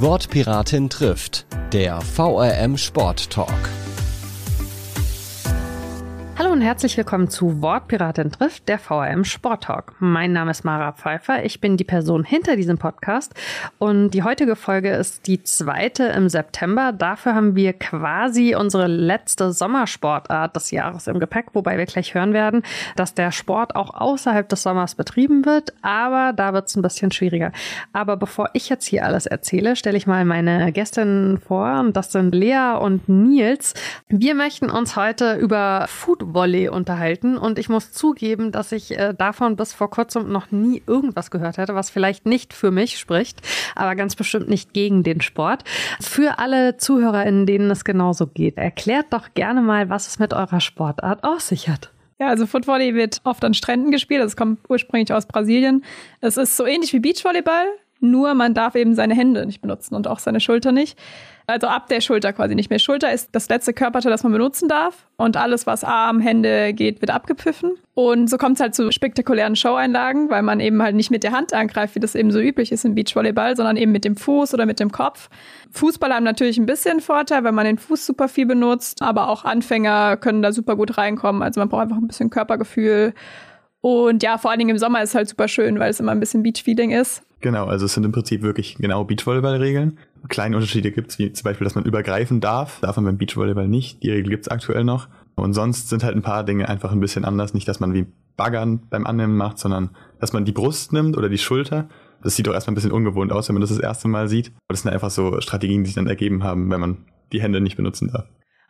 Wortpiratin trifft, der VRM Sport Talk. Und herzlich willkommen zu Wortpiratin trifft, der VRM Sport Talk. Mein Name ist Mara Pfeiffer, ich bin die Person hinter diesem Podcast und die heutige Folge ist die zweite im September. Dafür haben wir quasi unsere letzte Sommersportart des Jahres im Gepäck, wobei wir gleich hören werden, dass der Sport auch außerhalb des Sommers betrieben wird, aber da wird es ein bisschen schwieriger. Aber bevor ich jetzt hier alles erzähle, stelle ich mal meine Gästinnen vor das sind Lea und Nils. Wir möchten uns heute über Food Volley unterhalten und ich muss zugeben, dass ich äh, davon bis vor kurzem noch nie irgendwas gehört hätte, was vielleicht nicht für mich spricht, aber ganz bestimmt nicht gegen den Sport. Für alle ZuhörerInnen, denen es genauso geht, erklärt doch gerne mal, was es mit eurer Sportart auf sich hat. Ja, also Footvolley wird oft an Stränden gespielt. Es kommt ursprünglich aus Brasilien. Es ist so ähnlich wie Beachvolleyball, nur man darf eben seine Hände nicht benutzen und auch seine Schulter nicht. Also ab der Schulter quasi nicht mehr. Schulter ist das letzte Körperteil, das man benutzen darf. Und alles, was Arm, Hände geht, wird abgepfiffen. Und so kommt es halt zu spektakulären Show-Einlagen, weil man eben halt nicht mit der Hand angreift, wie das eben so üblich ist im Beachvolleyball, sondern eben mit dem Fuß oder mit dem Kopf. Fußballer haben natürlich ein bisschen Vorteil, weil man den Fuß super viel benutzt, aber auch Anfänger können da super gut reinkommen. Also man braucht einfach ein bisschen Körpergefühl. Und ja, vor allen Dingen im Sommer ist es halt super schön, weil es immer ein bisschen Beach-Feeling ist. Genau, also es sind im Prinzip wirklich genau Beachvolleyball-Regeln. Kleine Unterschiede gibt es, wie zum Beispiel, dass man übergreifen darf. Darf man beim Beachvolleyball nicht. Die Regel gibt es aktuell noch. Und sonst sind halt ein paar Dinge einfach ein bisschen anders. Nicht, dass man wie Baggern beim Annehmen macht, sondern dass man die Brust nimmt oder die Schulter. Das sieht doch erstmal ein bisschen ungewohnt aus, wenn man das das erste Mal sieht. Aber das sind einfach so Strategien, die sich dann ergeben haben, wenn man die Hände nicht benutzen darf.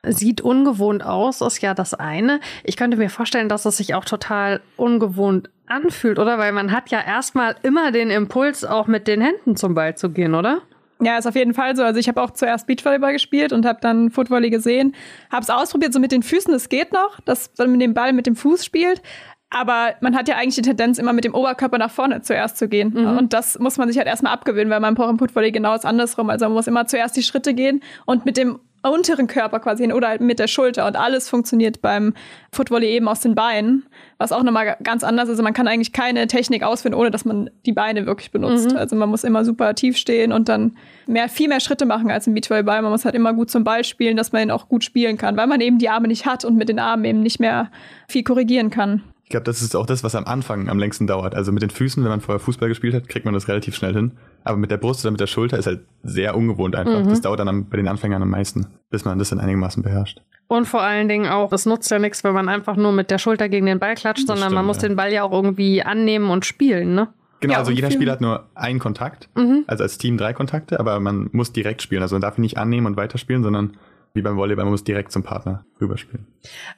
Sieht ungewohnt aus, ist ja das eine. Ich könnte mir vorstellen, dass es sich auch total ungewohnt anfühlt, oder? Weil man hat ja erstmal immer den Impuls, auch mit den Händen zum Ball zu gehen, oder? Ja, ist auf jeden Fall so. Also ich habe auch zuerst Beachvolleyball gespielt und habe dann Footvolley gesehen, habe es ausprobiert, so mit den Füßen, das geht noch, dass man mit dem Ball mit dem Fuß spielt. Aber man hat ja eigentlich die Tendenz, immer mit dem Oberkörper nach vorne zuerst zu gehen. Mhm. Und das muss man sich halt erstmal abgewöhnen, weil man braucht im Footvolley genau das andersrum. Also man muss immer zuerst die Schritte gehen und mit dem unteren Körper quasi hin oder halt mit der Schulter und alles funktioniert beim Footvolley eben aus den Beinen, was auch nochmal ganz anders ist. Also man kann eigentlich keine Technik ausführen, ohne dass man die Beine wirklich benutzt. Mhm. Also man muss immer super tief stehen und dann mehr, viel mehr Schritte machen als im Beachvolleyball. Man muss halt immer gut zum Ball spielen, dass man ihn auch gut spielen kann, weil man eben die Arme nicht hat und mit den Armen eben nicht mehr viel korrigieren kann. Ich glaube, das ist auch das, was am Anfang am längsten dauert. Also mit den Füßen, wenn man vorher Fußball gespielt hat, kriegt man das relativ schnell hin. Aber mit der Brust oder mit der Schulter ist halt sehr ungewohnt einfach. Mhm. Das dauert dann bei den Anfängern am meisten, bis man das dann einigermaßen beherrscht. Und vor allen Dingen auch, es nutzt ja nichts, wenn man einfach nur mit der Schulter gegen den Ball klatscht, das sondern stimmt, man muss ja. den Ball ja auch irgendwie annehmen und spielen, ne? Genau, ja, also jeder Spieler hat nur einen Kontakt, mhm. also als Team drei Kontakte, aber man muss direkt spielen. Also man darf ihn nicht annehmen und weiterspielen, sondern wie beim Volleyball, man muss direkt zum Partner rüberspielen.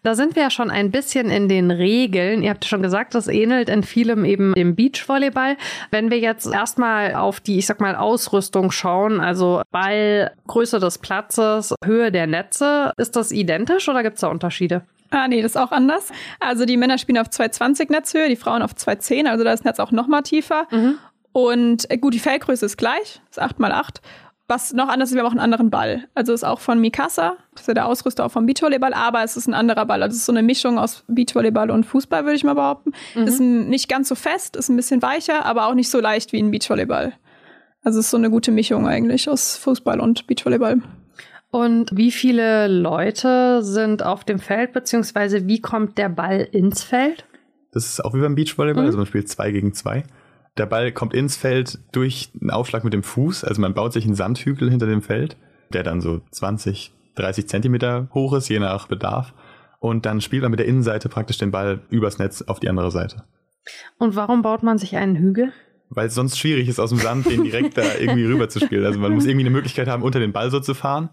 Da sind wir ja schon ein bisschen in den Regeln. Ihr habt schon gesagt, das ähnelt in vielem eben dem Beachvolleyball. Wenn wir jetzt erstmal auf die, ich sag mal, Ausrüstung schauen, also Ball, Größe des Platzes, Höhe der Netze, ist das identisch oder gibt es da Unterschiede? Ah, nee, das ist auch anders. Also die Männer spielen auf 220 Netzhöhe, die Frauen auf 210, also da ist das Netz auch noch mal tiefer. Mhm. Und äh, gut, die Fellgröße ist gleich, ist 8 mal 8 was noch anders ist, wir haben auch einen anderen Ball. Also ist auch von Mikasa, das ist ja der Ausrüster auch vom Beachvolleyball, aber es ist ein anderer Ball. Also es ist so eine Mischung aus Beachvolleyball und Fußball, würde ich mal behaupten. Mhm. Ist nicht ganz so fest, ist ein bisschen weicher, aber auch nicht so leicht wie ein Beachvolleyball. Also es ist so eine gute Mischung eigentlich aus Fußball und Beachvolleyball. Und wie viele Leute sind auf dem Feld, beziehungsweise wie kommt der Ball ins Feld? Das ist auch wie beim Beachvolleyball, mhm. also man spielt zwei gegen zwei. Der Ball kommt ins Feld durch einen Aufschlag mit dem Fuß. Also man baut sich einen Sandhügel hinter dem Feld, der dann so 20, 30 Zentimeter hoch ist, je nach Bedarf. Und dann spielt man mit der Innenseite praktisch den Ball übers Netz auf die andere Seite. Und warum baut man sich einen Hügel? Weil es sonst schwierig ist, aus dem Sand den direkt da irgendwie rüber zu spielen. Also man muss irgendwie eine Möglichkeit haben, unter den Ball so zu fahren.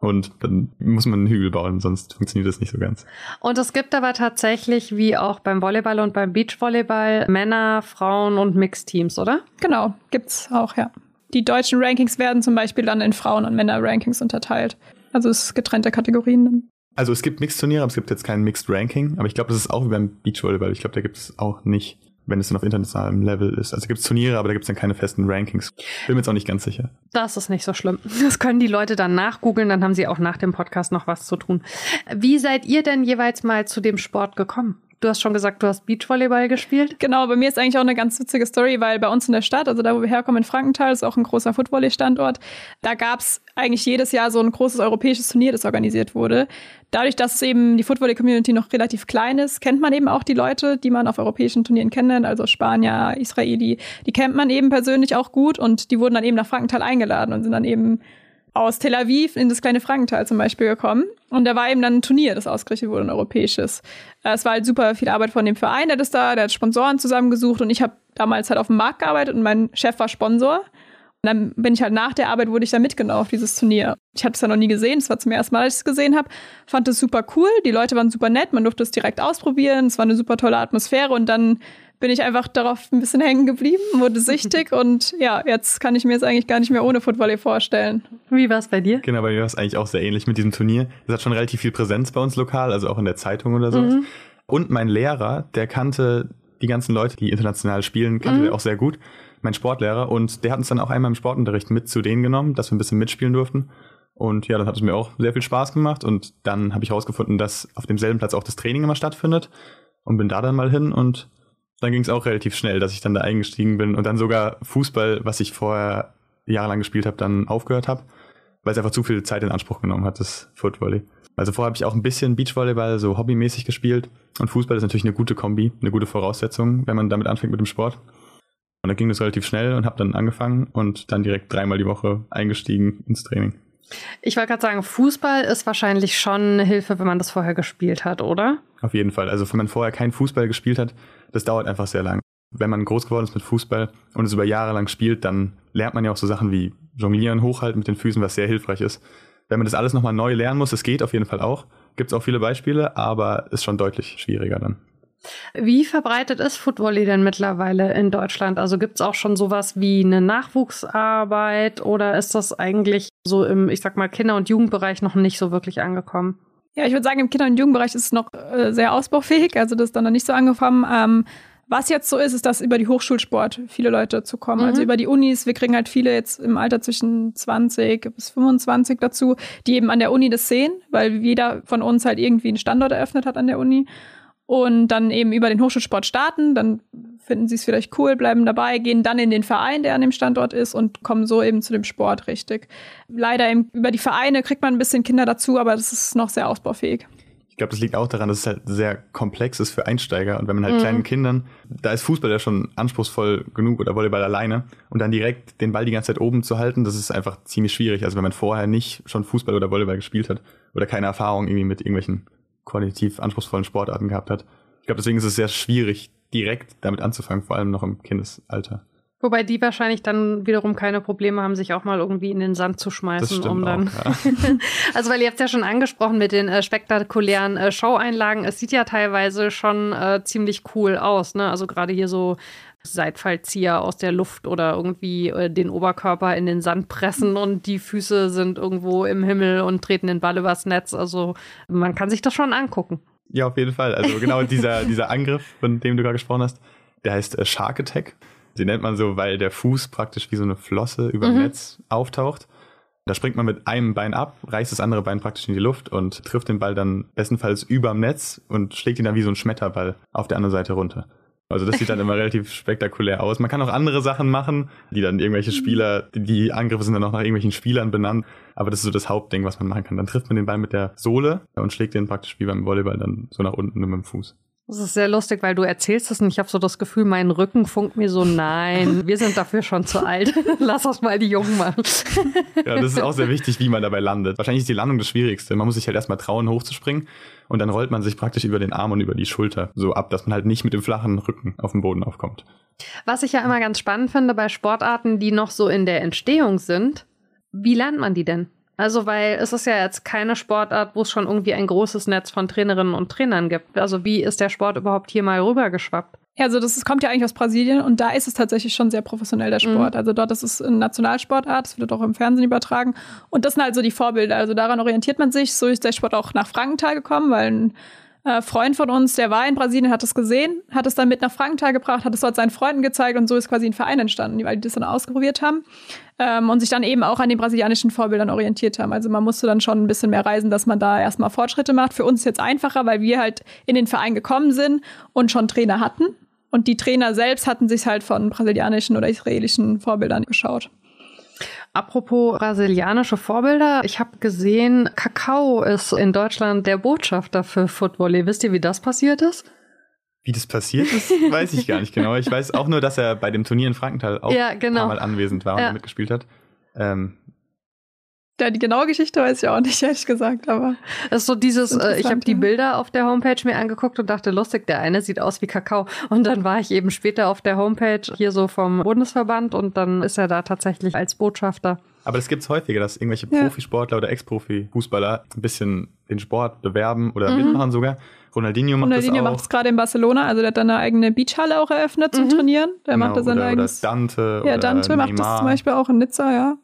Und dann muss man einen Hügel bauen, sonst funktioniert das nicht so ganz. Und es gibt aber tatsächlich, wie auch beim Volleyball und beim Beachvolleyball, Männer, Frauen und Mixteams, oder? Genau, gibt's auch, ja. Die deutschen Rankings werden zum Beispiel dann in Frauen- und Männer-Rankings unterteilt. Also es ist getrennte Kategorien. Also es gibt Mixed-Turniere, aber es gibt jetzt kein Mixed-Ranking. Aber ich glaube, das ist auch wie beim Beachvolleyball. Ich glaube, da gibt es auch nicht wenn es dann auf internationalem Level ist. Also gibt es Turniere, aber da gibt es dann keine festen Rankings. Bin mir jetzt auch nicht ganz sicher. Das ist nicht so schlimm. Das können die Leute dann nachgoogeln, dann haben sie auch nach dem Podcast noch was zu tun. Wie seid ihr denn jeweils mal zu dem Sport gekommen? Du hast schon gesagt, du hast Beachvolleyball gespielt. Genau, bei mir ist eigentlich auch eine ganz witzige Story, weil bei uns in der Stadt, also da, wo wir herkommen, in Frankenthal, ist auch ein großer Footvolley-Standort. Da gab es eigentlich jedes Jahr so ein großes europäisches Turnier, das organisiert wurde. Dadurch, dass eben die Footvolley-Community noch relativ klein ist, kennt man eben auch die Leute, die man auf europäischen Turnieren kennenlernt, also Spanier, Israeli. Die kennt man eben persönlich auch gut und die wurden dann eben nach Frankenthal eingeladen und sind dann eben aus Tel Aviv in das kleine Frankenthal zum Beispiel gekommen. Und da war eben dann ein Turnier, das ausgerichtet wurde, ein europäisches. Äh, es war halt super viel Arbeit von dem Verein, der das da, der hat Sponsoren zusammengesucht und ich habe damals halt auf dem Markt gearbeitet und mein Chef war Sponsor. Und dann bin ich halt nach der Arbeit, wurde ich da mitgenommen auf dieses Turnier. Ich hatte es ja noch nie gesehen, es war zum ersten Mal, dass ich es gesehen habe. Fand es super cool, die Leute waren super nett, man durfte es direkt ausprobieren, es war eine super tolle Atmosphäre und dann bin ich einfach darauf ein bisschen hängen geblieben, wurde süchtig und ja, jetzt kann ich mir es eigentlich gar nicht mehr ohne Footvolley vorstellen. Wie war es bei dir? Genau, bei mir war es eigentlich auch sehr ähnlich mit diesem Turnier. Es hat schon relativ viel Präsenz bei uns lokal, also auch in der Zeitung oder so. Mhm. Und mein Lehrer, der kannte die ganzen Leute, die international spielen, kannte mhm. der auch sehr gut. Mein Sportlehrer und der hat uns dann auch einmal im Sportunterricht mit zu denen genommen, dass wir ein bisschen mitspielen durften. Und ja, dann hat es mir auch sehr viel Spaß gemacht und dann habe ich herausgefunden, dass auf demselben Platz auch das Training immer stattfindet und bin da dann mal hin und dann ging es auch relativ schnell, dass ich dann da eingestiegen bin und dann sogar Fußball, was ich vorher jahrelang gespielt habe, dann aufgehört habe, weil es einfach zu viel Zeit in Anspruch genommen hat, das Footvolley. Also vorher habe ich auch ein bisschen Beachvolleyball so hobbymäßig gespielt und Fußball ist natürlich eine gute Kombi, eine gute Voraussetzung, wenn man damit anfängt mit dem Sport. Und dann ging das relativ schnell und habe dann angefangen und dann direkt dreimal die Woche eingestiegen ins Training. Ich wollte gerade sagen, Fußball ist wahrscheinlich schon eine Hilfe, wenn man das vorher gespielt hat, oder? Auf jeden Fall. Also wenn man vorher keinen Fußball gespielt hat, das dauert einfach sehr lang. Wenn man groß geworden ist mit Fußball und es über Jahre lang spielt, dann lernt man ja auch so Sachen wie Jonglieren, Hochhalten mit den Füßen, was sehr hilfreich ist. Wenn man das alles nochmal neu lernen muss, es geht auf jeden Fall auch. Gibt es auch viele Beispiele, aber ist schon deutlich schwieriger dann. Wie verbreitet ist Footvolley denn mittlerweile in Deutschland? Also gibt es auch schon sowas wie eine Nachwuchsarbeit oder ist das eigentlich so im, ich sag mal, Kinder- und Jugendbereich noch nicht so wirklich angekommen? Ja, ich würde sagen, im Kinder- und Jugendbereich ist es noch äh, sehr ausbaufähig, also das ist dann noch nicht so angekommen. Ähm, was jetzt so ist, ist, dass über die Hochschulsport viele Leute dazu kommen. Also mhm. Also über die Unis, wir kriegen halt viele jetzt im Alter zwischen 20 bis 25 dazu, die eben an der Uni das sehen, weil jeder von uns halt irgendwie einen Standort eröffnet hat an der Uni und dann eben über den Hochschulsport starten, dann finden sie es vielleicht cool, bleiben dabei, gehen dann in den Verein, der an dem Standort ist und kommen so eben zu dem Sport richtig. Leider eben über die Vereine kriegt man ein bisschen Kinder dazu, aber das ist noch sehr ausbaufähig. Ich glaube, das liegt auch daran, dass es halt sehr komplex ist für Einsteiger. Und wenn man halt mhm. kleinen Kindern, da ist Fußball ja schon anspruchsvoll genug oder Volleyball alleine. Und dann direkt den Ball die ganze Zeit oben zu halten, das ist einfach ziemlich schwierig. Also wenn man vorher nicht schon Fußball oder Volleyball gespielt hat oder keine Erfahrung irgendwie mit irgendwelchen qualitativ anspruchsvollen Sportarten gehabt hat. Ich glaube, deswegen ist es sehr schwierig, direkt damit anzufangen, vor allem noch im Kindesalter. Wobei die wahrscheinlich dann wiederum keine Probleme haben, sich auch mal irgendwie in den Sand zu schmeißen, um dann. Auch, ja. also, weil ihr habt ja schon angesprochen mit den äh, spektakulären äh, Show-Einlagen. Es sieht ja teilweise schon äh, ziemlich cool aus, ne? Also gerade hier so Seitfallzieher aus der Luft oder irgendwie äh, den Oberkörper in den Sand pressen und die Füße sind irgendwo im Himmel und treten den Ball übers Netz. Also man kann sich das schon angucken. Ja, auf jeden Fall. Also genau dieser, dieser Angriff, von dem du gerade gesprochen hast, der heißt äh, Shark Attack. Den nennt man so, weil der Fuß praktisch wie so eine Flosse über dem mhm. Netz auftaucht. Da springt man mit einem Bein ab, reißt das andere Bein praktisch in die Luft und trifft den Ball dann bestenfalls überm Netz und schlägt ihn dann wie so ein Schmetterball auf der anderen Seite runter. Also das sieht dann immer relativ spektakulär aus. Man kann auch andere Sachen machen, die dann irgendwelche mhm. Spieler, die Angriffe sind dann auch nach irgendwelchen Spielern benannt. Aber das ist so das Hauptding, was man machen kann. Dann trifft man den Ball mit der Sohle und schlägt den praktisch wie beim Volleyball dann so nach unten mit dem Fuß. Das ist sehr lustig, weil du erzählst es und ich habe so das Gefühl, mein Rücken funkt mir so, nein, wir sind dafür schon zu alt. Lass uns mal die Jungen machen. ja, das ist auch sehr wichtig, wie man dabei landet. Wahrscheinlich ist die Landung das Schwierigste. Man muss sich halt erstmal trauen, hochzuspringen und dann rollt man sich praktisch über den Arm und über die Schulter so ab, dass man halt nicht mit dem flachen Rücken auf dem Boden aufkommt. Was ich ja immer ganz spannend finde bei Sportarten, die noch so in der Entstehung sind, wie lernt man die denn? Also, weil es ist ja jetzt keine Sportart, wo es schon irgendwie ein großes Netz von Trainerinnen und Trainern gibt. Also, wie ist der Sport überhaupt hier mal rübergeschwappt? Ja, also das, das kommt ja eigentlich aus Brasilien und da ist es tatsächlich schon sehr professionell, der Sport. Mhm. Also dort ist es eine Nationalsportart, es wird auch im Fernsehen übertragen. Und das sind halt so die Vorbilder. Also daran orientiert man sich. So ist der Sport auch nach Frankenthal gekommen, weil ein äh, Freund von uns, der war in Brasilien, hat es gesehen, hat es dann mit nach Frankenthal gebracht, hat es dort seinen Freunden gezeigt und so ist quasi ein Verein entstanden, weil die das dann ausprobiert haben ähm, und sich dann eben auch an den brasilianischen Vorbildern orientiert haben. Also man musste dann schon ein bisschen mehr reisen, dass man da erstmal Fortschritte macht. Für uns ist jetzt einfacher, weil wir halt in den Verein gekommen sind und schon Trainer hatten. Und die Trainer selbst hatten sich halt von brasilianischen oder israelischen Vorbildern geschaut. Apropos brasilianische Vorbilder, ich habe gesehen, Kakao ist in Deutschland der Botschafter für Footvolley. Wisst ihr, wie das passiert ist? Wie das passiert ist, weiß ich gar nicht genau. Ich weiß auch nur, dass er bei dem Turnier in Frankenthal auch Ja, genau. ein paar Mal anwesend war Ja. und mitgespielt hat. Ähm, Ja, die genaue Geschichte weiß ich auch nicht, ehrlich gesagt, aber Das ist so dieses, Das äh, ich habe die. Bilder auf der Homepage mir angeguckt und dachte, lustig, der eine sieht aus wie Kakao. Und dann war ich eben später auf der Homepage hier so vom Bundesverband und dann ist er da tatsächlich als Botschafter. aber das gibt's häufiger, dass irgendwelche Ja. Profisportler oder Ex-Profi-Fußballer ein bisschen den Sport bewerben oder Mhm. mitmachen sogar. Ronaldinho macht Ronaldinho das macht auch. es gerade in Barcelona, also der hat dann eine eigene Beachhalle auch eröffnet zum Mhm. Trainieren. Der macht Genau, da sein oder, oder eigenes. Dante ja, oder Dante macht das Neymar. zum Beispiel auch in Nizza, ja.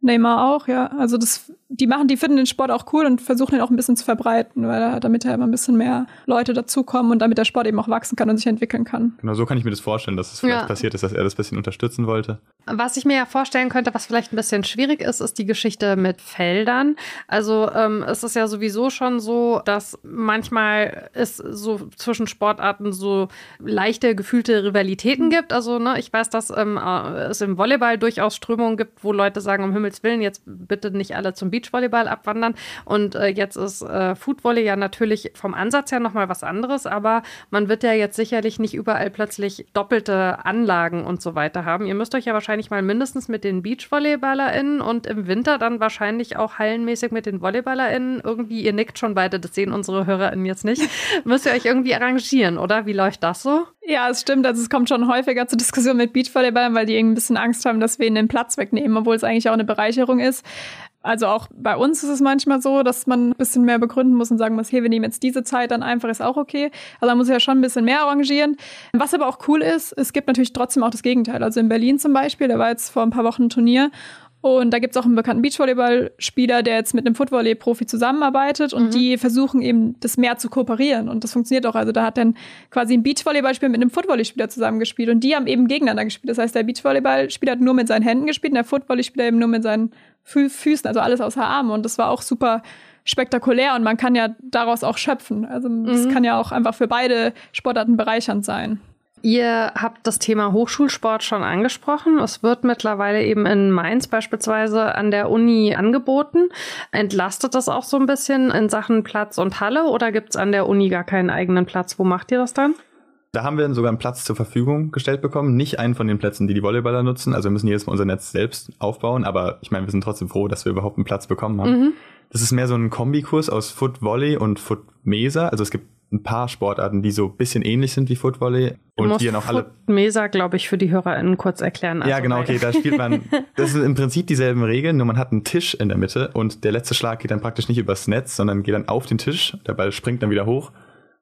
Neymar auch, ja. Also das, die machen, die finden den Sport auch cool und versuchen ihn auch ein bisschen zu verbreiten, weil er- damit da immer ein bisschen mehr Leute dazukommen und damit der Sport eben auch wachsen kann und sich entwickeln kann. Genau, so kann ich mir das vorstellen, dass es vielleicht Ja. passiert ist, dass er das ein bisschen unterstützen wollte. Was ich mir ja vorstellen könnte, was vielleicht ein bisschen schwierig ist, ist die Geschichte mit Feldern. Also ähm, es ist ja sowieso schon so, dass manchmal es so zwischen Sportarten so leichte gefühlte Rivalitäten gibt. Also ne, ich weiß, dass ähm, äh, es im Volleyball durchaus Strömungen gibt, wo Leute sagen, um Himmels Willen, jetzt bitte nicht alle zum Beachvolleyball abwandern. Und äh, jetzt ist äh, Footvolley ja natürlich vom Ansatz her nochmal was anderes, aber man wird ja jetzt sicherlich nicht überall plötzlich doppelte Anlagen und so weiter haben. Ihr müsst euch ja wahrscheinlich mal mindestens mit den BeachvolleyballerInnen und im Winter dann wahrscheinlich auch hallenmäßig mit den VolleyballerInnen irgendwie, ihr nickt schon beide, das sehen unsere HörerInnen jetzt nicht, müsst ihr euch irgendwie arrangieren, oder? Wie läuft das so? Ja, es stimmt. Also es kommt schon häufiger zur Diskussion mit Beachvolleyballern, weil die irgendwie ein bisschen Angst haben, dass wir ihnen den Platz wegnehmen, obwohl es eigentlich auch eine Bereicherung ist. Also auch bei uns ist es manchmal so, dass man ein bisschen mehr begründen muss und sagen muss, hey, wir nehmen jetzt diese Zeit dann einfach, ist auch okay. Also man muss ja schon ein bisschen mehr arrangieren. Was aber auch cool ist, es gibt natürlich trotzdem auch das Gegenteil. Also in Berlin zum Beispiel, da war jetzt vor ein paar Wochen ein Turnier und da gibt es auch einen bekannten Beachvolleyball-Spieler, der jetzt mit einem Footvolley-Profi zusammenarbeitet und die versuchen eben, das mehr zu kooperieren. Und das funktioniert auch. Also da hat dann quasi ein Beachvolleyballspieler mit einem Footvolley-Spieler zusammengespielt und die haben eben gegeneinander gespielt. Das heißt, der Beachvolleyball-Spieler hat nur mit seinen Händen gespielt und der Footvolley-Spieler eben nur mit seinen Fü Füßen, also alles außer Arme. Und das war auch super spektakulär und man kann ja daraus auch schöpfen. Also das kann ja auch einfach für beide Sportarten bereichernd sein. Ihr habt das Thema Hochschulsport schon angesprochen. Es wird mittlerweile eben in Mainz beispielsweise an der Uni angeboten. Entlastet das auch so ein bisschen in Sachen Platz und Halle oder gibt es an der Uni gar keinen eigenen Platz? Wo macht ihr das dann? Da haben wir sogar einen Platz zur Verfügung gestellt bekommen. Nicht einen von den Plätzen, die die Volleyballer nutzen. Also wir müssen jedes Mal unser Netz selbst aufbauen. Aber ich meine, wir sind trotzdem froh, dass wir überhaupt einen Platz bekommen haben. Mhm. Das ist mehr so ein Kombikurs aus Foot Volley und Foot Mesa. Also es gibt ein paar Sportarten, die so ein bisschen ähnlich sind wie Foot Volley. Du Und die dann auch alle Mesa, glaube ich, für die HörerInnen kurz erklären. ja, Also, genau, weil- okay, da spielt man, das sind im Prinzip dieselben Regeln, nur man hat einen Tisch in der Mitte und der letzte Schlag geht dann praktisch nicht übers Netz, sondern geht dann auf den Tisch, der Ball springt dann wieder hoch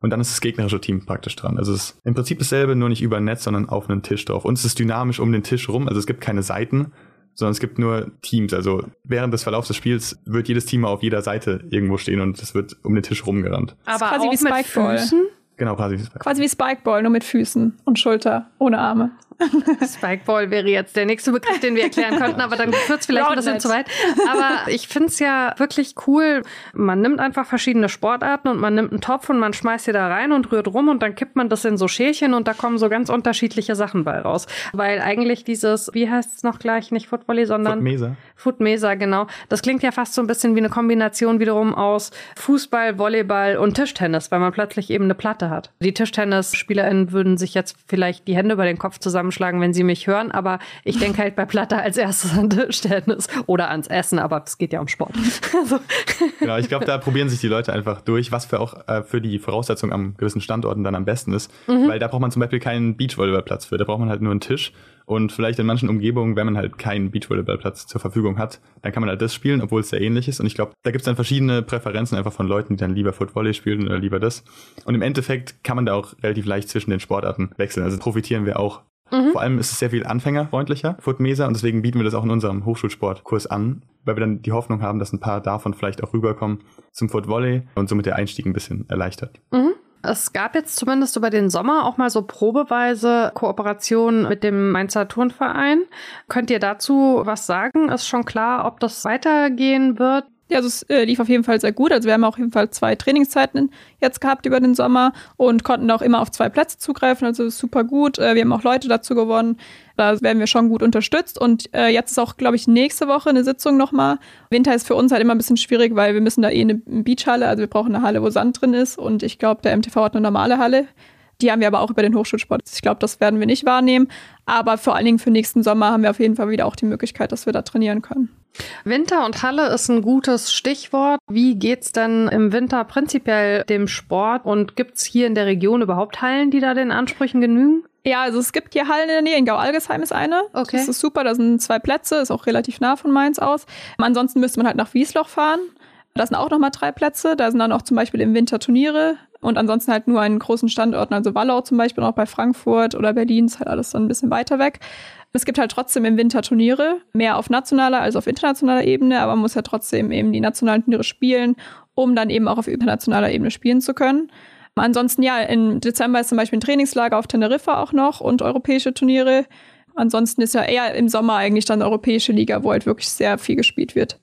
und dann ist das gegnerische Team praktisch dran. Also es ist im Prinzip dasselbe, nur nicht über ein Netz, sondern auf einen Tisch drauf. Und es ist dynamisch um den Tisch rum, also es gibt keine Seiten, sondern es gibt nur Teams. Also während des Verlaufs des Spiels wird jedes Team auf jeder Seite irgendwo stehen und es wird um den Tisch rumgerannt. Aber quasi auch wie mit Spikeball. Füßen? Genau, quasi. Quasi wie Spikeball, nur mit Füßen und Schulter, ohne Arme. Spikeball wäre jetzt der nächste Begriff, den wir erklären könnten, aber dann wird es vielleicht ein bisschen zu weit. Aber ich finde es ja wirklich cool. Man nimmt einfach verschiedene Sportarten und man nimmt einen Topf und man schmeißt sie da rein und rührt rum und dann kippt man das in so Schälchen und da kommen so ganz unterschiedliche Sachen bei raus. Weil eigentlich dieses, wie heißt es noch gleich, nicht Footvolley, sondern Foot Mesa. Foot Mesa, genau. Das klingt ja fast so ein bisschen wie eine Kombination wiederum aus Fußball, Volleyball und Tischtennis, weil man plötzlich eben eine Platte hat. Die TischtennisspielerInnen würden sich jetzt vielleicht die Hände über den Kopf zusammenschlagen, wenn sie mich hören, aber ich denke halt bei Platte als erstes an Tischtennis oder ans Essen, aber es geht ja um Sport. Also, Genau, ich glaube, da probieren sich die Leute einfach durch, was für auch äh, für die Voraussetzung am gewissen Standorten dann am besten ist. Weil da braucht man zum Beispiel keinen Beachvolleyballplatz für. Da braucht man halt nur einen Tisch. Und vielleicht in manchen Umgebungen, wenn man halt keinen Beachvolleyballplatz zur Verfügung hat, dann kann man halt das spielen, obwohl es sehr ähnlich ist. Und ich glaube, da gibt es dann verschiedene Präferenzen einfach von Leuten, die dann lieber Footvolley spielen oder lieber das. Und im Endeffekt kann man da auch relativ leicht zwischen den Sportarten wechseln. Also profitieren wir auch. Vor allem ist es sehr viel anfängerfreundlicher, Footmesa, und deswegen bieten wir das auch in unserem Hochschulsportkurs an, weil wir dann die Hoffnung haben, dass ein paar davon vielleicht auch rüberkommen zum Footvolley und somit der Einstieg ein bisschen erleichtert. mhm. Es gab jetzt zumindest über den Sommer auch mal so probeweise Kooperationen mit dem Mainzer Turnverein. Könnt ihr dazu was sagen? Ist schon klar, ob das weitergehen wird? Ja, also es äh, lief auf jeden Fall sehr gut. Also wir haben auf jeden Fall zwei Trainingszeiten jetzt gehabt über den Sommer und konnten auch immer auf zwei Plätze zugreifen. Also super gut. Äh, wir haben auch Leute dazu gewonnen. Da werden wir schon gut unterstützt. Und äh, jetzt ist auch, glaube ich, nächste Woche eine Sitzung nochmal. Winter ist für uns halt immer ein bisschen schwierig, weil wir müssen da eh eine Beachhalle, also wir brauchen eine Halle, wo Sand drin ist. Und ich glaube, der MTV hat eine normale Halle. Die haben wir aber auch über den Hochschulsport. Ich glaube, das werden wir nicht wahrnehmen. Aber vor allen Dingen für nächsten Sommer haben wir auf jeden Fall wieder auch die Möglichkeit, dass wir da trainieren können. Winter und Halle ist ein gutes Stichwort. Wie geht's denn im Winter prinzipiell dem Sport und gibt's hier in der Region überhaupt Hallen, die da den Ansprüchen genügen? Ja, also es gibt hier Hallen in der Nähe. In Gau-Algesheim ist eine. Okay. Das ist super. Da sind zwei Plätze. Ist auch relativ nah von Mainz aus. Ansonsten müsste man halt nach Wiesloch fahren. Da sind auch nochmal drei Plätze. Da sind dann auch zum Beispiel im Winter Turniere. Und ansonsten halt nur an großen Standorten. Also Wallau zum Beispiel, auch bei Frankfurt oder Berlin ist halt alles dann ein bisschen weiter weg. Es gibt halt trotzdem im Winter Turniere, mehr auf nationaler als auf internationaler Ebene, aber man muss ja trotzdem eben die nationalen Turniere spielen, um dann eben auch auf internationaler Ebene spielen zu können. Ansonsten ja, im Dezember ist zum Beispiel ein Trainingslager auf Teneriffa auch noch und europäische Turniere. Ansonsten ist ja eher im Sommer eigentlich dann europäische Liga, wo halt wirklich sehr viel gespielt wird.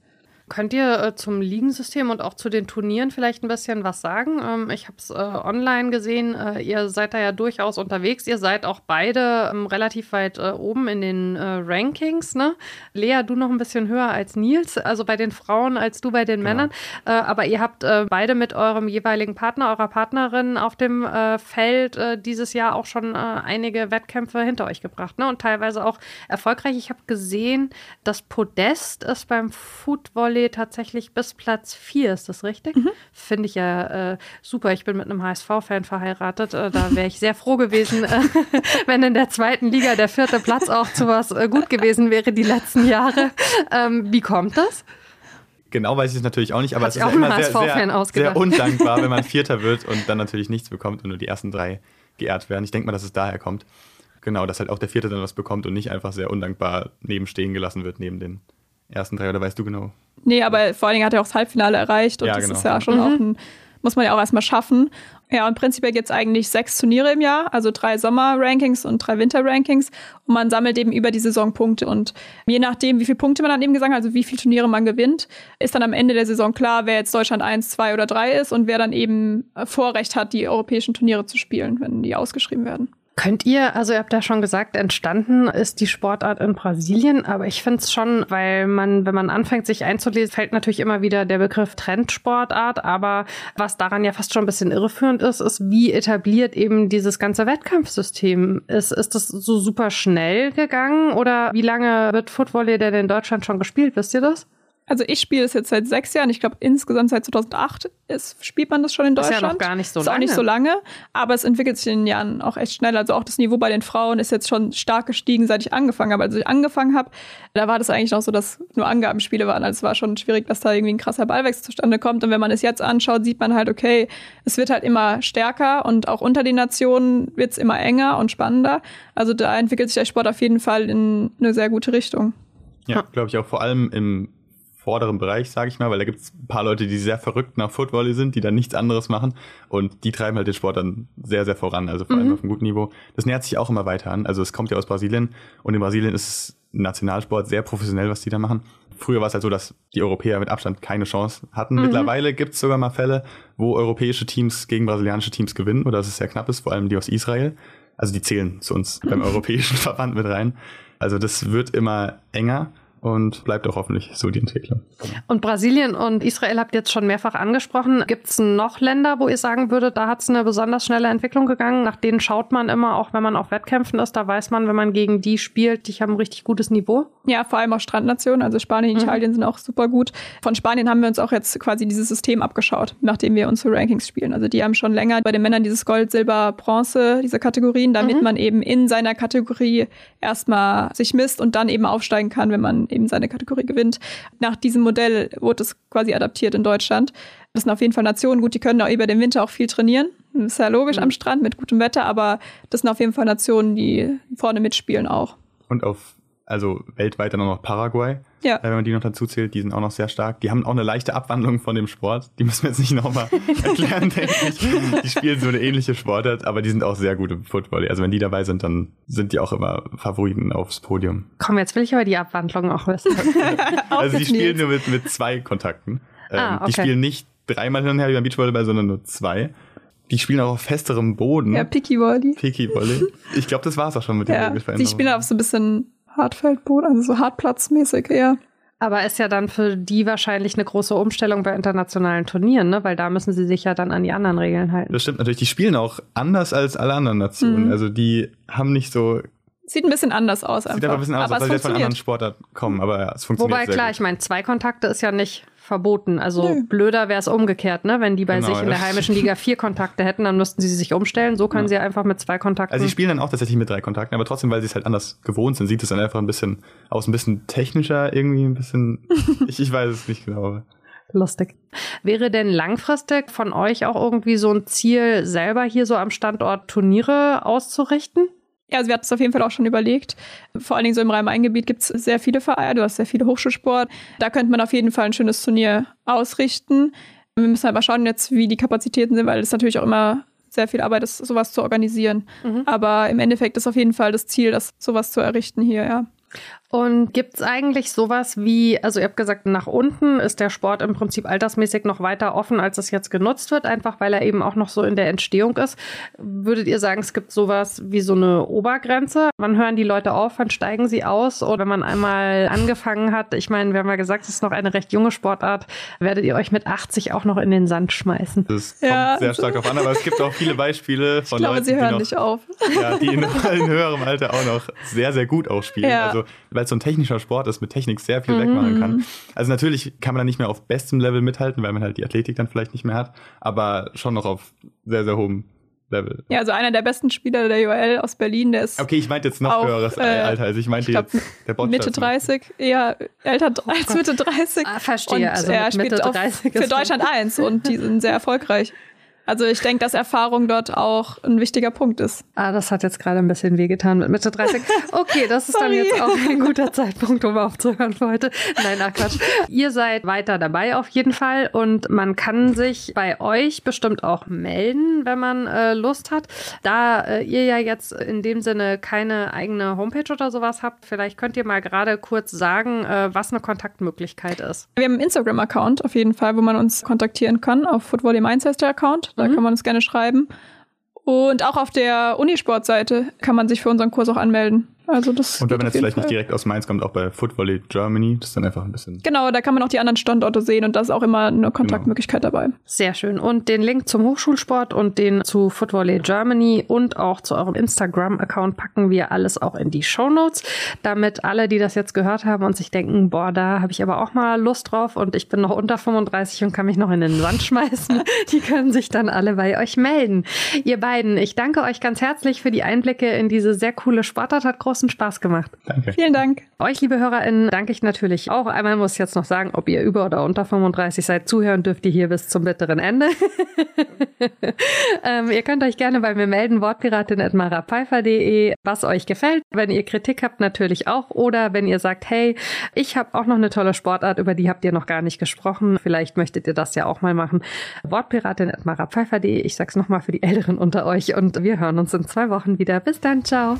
Könnt ihr äh, zum Ligensystem und auch zu den Turnieren vielleicht ein bisschen was sagen? Ähm, ich habe es äh, online gesehen. Äh, ihr seid da ja durchaus unterwegs. Ihr seid auch beide ähm, relativ weit äh, oben in den äh, Rankings. Ne? Lea, du noch ein bisschen höher als Nils, also bei den Frauen als du bei den genau. Männern. Äh, aber ihr habt beide mit eurem jeweiligen Partner, eurer Partnerin auf dem Feld dieses Jahr auch schon einige Wettkämpfe hinter euch gebracht. Ne? Und teilweise auch erfolgreich. Ich habe gesehen, das Podest ist beim Football Volley tatsächlich bis Platz 4, ist das richtig? Mhm. Finde ich ja äh, super. Ich bin mit einem HSV-Fan verheiratet. Äh, da wäre ich sehr froh gewesen, äh, wenn in der zweiten Liga der vierte Platz auch zu was äh, gut gewesen wäre die letzten Jahre. Ähm, wie kommt das? Genau weiß ich es natürlich auch nicht, aber Hat es ist ja immer sehr, sehr, sehr undankbar, wenn man Vierter wird und dann natürlich nichts bekommt und nur die ersten drei geehrt werden. Ich denke mal, dass es daher kommt. Genau, dass halt auch der Vierte dann was bekommt und nicht einfach sehr undankbar nebenstehen gelassen wird neben den ersten drei, oder weißt du genau? Nee, aber vor allen Dingen hat er auch das Halbfinale erreicht und ja, das genau. ist ja schon mhm. auch ein, muss man ja auch erstmal schaffen. Ja, und prinzipiell gibt es eigentlich sechs Turniere im Jahr, also drei Sommer-Rankings und drei Winter-Rankings. Und man sammelt eben über die Saison Punkte. Und je nachdem, wie viele Punkte man dann eben gesagt hat, also wie viele Turniere man gewinnt, ist dann am Ende der Saison klar, wer jetzt Deutschland 1, 2 oder 3 ist und wer dann eben Vorrecht hat, die europäischen Turniere zu spielen, wenn die ausgeschrieben werden. Könnt ihr, also ihr habt ja schon gesagt, entstanden ist die Sportart in Brasilien, aber ich finde es schon, weil man, wenn man anfängt, sich einzulesen, fällt natürlich immer wieder der Begriff Trendsportart, aber was daran ja fast schon ein bisschen irreführend ist, ist, wie etabliert eben dieses ganze Wettkampfsystem ist. Ist das so super schnell gegangen oder wie lange wird Footvolley denn in Deutschland schon gespielt? Wisst ihr das? Also ich spiele es jetzt seit sechs Jahren. Ich glaube, insgesamt seit 2008 ist, spielt man das schon in Deutschland. Ist ja noch gar nicht so ist lange. Ist auch nicht so lange, aber es entwickelt sich in den Jahren auch echt schnell. Also auch das Niveau bei den Frauen ist jetzt schon stark gestiegen, seit ich angefangen habe. Als ich angefangen habe, da war das eigentlich noch so, dass nur Angabenspiele waren. Also es war schon schwierig, dass da irgendwie ein krasser Ballwechsel zustande kommt. Und wenn man es jetzt anschaut, sieht man halt, okay, es wird halt immer stärker und auch unter den Nationen wird es immer enger und spannender. Also da entwickelt sich der Sport auf jeden Fall in eine sehr gute Richtung. Ja, glaube ich auch vor allem im vorderen Bereich, sage ich mal, weil da gibt es ein paar Leute, die sehr verrückt nach Footvolley sind, die dann nichts anderes machen und die treiben halt den Sport dann sehr, sehr voran, also vor allem mhm. auf einem guten Niveau. Das nähert sich auch immer weiter an. Also es kommt ja aus Brasilien und in Brasilien ist es Nationalsport sehr professionell, was die da machen. Früher war es halt so, dass die Europäer mit Abstand keine Chance hatten. Mhm. Mittlerweile gibt es sogar mal Fälle, wo europäische Teams gegen brasilianische Teams gewinnen oder dass es sehr knapp ist, vor allem die aus Israel. Also die zählen zu uns beim europäischen Verband mit rein. Also das wird immer enger und bleibt auch hoffentlich so die Entwicklung. Und Brasilien und Israel habt ihr jetzt schon mehrfach angesprochen. Gibt es noch Länder, wo ihr sagen würdet, da hat es eine besonders schnelle Entwicklung gegangen? Nach denen schaut man immer, auch wenn man auf Wettkämpfen ist, da weiß man, wenn man gegen die spielt, die haben ein richtig gutes Niveau? Ja, vor allem auch Strandnationen, also Spanien, mhm. Italien sind auch super gut. Von Spanien haben wir uns auch jetzt quasi dieses System abgeschaut, nachdem wir unsere Rankings spielen. Also die haben schon länger bei den Männern dieses Gold, Silber, Bronze, diese Kategorien, damit mhm. man eben in seiner Kategorie erstmal sich misst und dann eben aufsteigen kann, wenn man eben seine Kategorie gewinnt. Nach diesem Modell wurde es quasi adaptiert in Deutschland. Das sind auf jeden Fall Nationen, gut, die können auch über den Winter auch viel trainieren. Ist ja logisch mhm. am Strand mit gutem Wetter, aber das sind auf jeden Fall Nationen, die vorne mitspielen auch. Und auf also weltweit dann auch noch Paraguay. Ja. Äh, Wenn man die noch dazu zählt, die sind auch noch sehr stark. Die haben auch eine leichte Abwandlung von dem Sport. Die müssen wir jetzt nicht nochmal erklären, denke ich. Die spielen so eine ähnliche Sportart, aber die sind auch sehr gut im Football. Also wenn die dabei sind, dann sind die auch immer Favoriten aufs Podium. Komm, jetzt will ich aber die Abwandlung auch wissen. Also die spielen nur mit, mit zwei Kontakten. Ähm, Ah, Die okay. spielen nicht dreimal hin und her wie beim Beachvolleyball, sondern nur zwei. Die spielen auch auf festerem Boden. Ja, Picky Volley. Picky Volley. Ich glaube, das war's auch schon mit den Ja, die spielen auf so ein bisschen Hartfeldboden, also so Hartplatzmäßig eher. Aber ist ja dann für die wahrscheinlich eine große Umstellung bei internationalen Turnieren, ne? Weil da müssen sie sich ja dann an die anderen Regeln halten. Das stimmt natürlich. Die spielen auch anders als alle anderen Nationen. Mhm. Also die haben nicht so, Sieht ein bisschen anders aus einfach. sieht aber ein bisschen aus, aber als es weil sie jetzt von anderen. Sportarten kommen. Aber ja, es funktioniert Wobei, sehr klar, gut. ich meine, zwei Kontakte ist ja nicht verboten. Also Nö. blöder wäre es umgekehrt, ne? Wenn die bei Genau, sich in der heimischen Liga vier Kontakte hätten, dann müssten sie sich umstellen. So können Ja. sie einfach mit zwei Kontakten. Also sie spielen dann auch tatsächlich mit drei Kontakten, aber trotzdem, weil sie es halt anders gewohnt sind, sieht es dann einfach ein bisschen aus, ein bisschen technischer irgendwie, ein bisschen, ich, ich weiß es nicht genau. aber- Lustig. Wäre denn langfristig von euch auch irgendwie so ein Ziel, selber hier so am Standort Turniere auszurichten? Ja, also wir hatten es auf jeden Fall auch schon überlegt. Vor allen Dingen so im Rhein-Main-Gebiet gibt es sehr viele Vereine, du hast sehr viele Hochschulsport. Da könnte man auf jeden Fall ein schönes Turnier ausrichten. Wir müssen aber schauen jetzt, wie die Kapazitäten sind, weil es natürlich auch immer sehr viel Arbeit ist, sowas zu organisieren. Mhm. Aber im Endeffekt ist auf jeden Fall das Ziel, das sowas zu errichten hier, ja. Und gibt es eigentlich sowas wie, also ihr habt gesagt, nach unten ist der Sport im Prinzip altersmäßig noch weiter offen, als es jetzt genutzt wird, einfach weil er eben auch noch so in der Entstehung ist. Würdet ihr sagen, es gibt sowas wie so eine Obergrenze? Wann hören die Leute auf, wann steigen sie aus? Oder wenn man einmal angefangen hat, ich meine, wir haben ja gesagt, es ist noch eine recht junge Sportart, werdet ihr euch mit 80 auch noch in den Sand schmeißen? Das kommt Ja. sehr stark darauf an, aber es gibt auch viele Beispiele von Ich glaube, Leuten, sie hören die, noch, nicht auf. ja, die in, in höherem Alter auch noch sehr, sehr gut auch spielen. Ja. Also, weil es so ein technischer Sport ist, mit Technik sehr viel wegmachen kann. Also natürlich kann man dann nicht mehr auf bestem Level mithalten, weil man halt die Athletik dann vielleicht nicht mehr hat, aber schon noch auf sehr, sehr hohem Level. Ja, also einer der besten Spieler der UL aus Berlin, der ist Okay, ich meinte jetzt noch Auch, höheres äh, Alter. Also ich meinte ich glaub, jetzt der Bot Mitte 30, eher älter als Mitte 30. Ah, verstehe, Und also er mit spielt Mitte auf, 30 für ist Deutschland 1 und die sind sehr erfolgreich. Also ich denke, dass Erfahrung dort auch ein wichtiger Punkt ist. Ah, das hat jetzt gerade ein bisschen wehgetan mit Mitte 30. Okay, das ist dann jetzt auch ein guter Zeitpunkt, um aufzuhören für heute. Nein, ach Quatsch. Ihr seid weiter dabei auf jeden Fall und man kann sich bei euch bestimmt auch melden, wenn man äh, Lust hat. Da äh, ihr ja jetzt in dem Sinne keine eigene Homepage oder sowas habt, vielleicht könnt ihr mal gerade kurz sagen, äh, was eine Kontaktmöglichkeit ist. Wir haben einen Instagram-Account auf jeden Fall, wo man uns kontaktieren kann. Auf Football im Mainz heißt der Account. Da Mhm. kann man uns gerne schreiben. Und auch auf der Unisport-Seite kann man sich für unseren Kurs auch anmelden. Also das Und wenn man jetzt vielleicht nicht Fall. direkt aus Mainz kommt, auch bei Footvolley Germany, das ist dann einfach ein bisschen. Genau, da kann man auch die anderen Standorte sehen und da ist auch immer eine Kontaktmöglichkeit dabei. Sehr schön. Und den Link zum Hochschulsport und den zu Footvolley Germany und auch zu eurem Instagram-Account packen wir alles auch in die Shownotes, damit alle, die das jetzt gehört haben und sich denken, boah, da habe ich aber auch mal Lust drauf und ich bin noch unter 35 und kann mich noch in den Sand schmeißen, die können sich dann alle bei euch melden. Ihr beiden, ich danke euch ganz herzlich für die Einblicke in diese sehr coole Sportart. Hat großen Spaß gemacht. Danke. Vielen Dank. Euch, liebe HörerInnen, danke ich natürlich auch. Einmal muss ich jetzt noch sagen, ob ihr über oder unter 35 seid, zuhören dürft ihr hier bis zum bitteren Ende. ähm, ihr könnt euch gerne bei mir melden, wortpiratin.marapfeifer.de, was euch gefällt. Wenn ihr Kritik habt, natürlich auch. Oder wenn ihr sagt, hey, ich habe auch noch eine tolle Sportart, über die habt ihr noch gar nicht gesprochen. Vielleicht möchtet ihr das ja auch mal machen. Wortpiratin.marapfeifer.de. Ich sag's nochmal für die Älteren unter euch und wir hören uns in zwei Wochen wieder. Bis dann, ciao.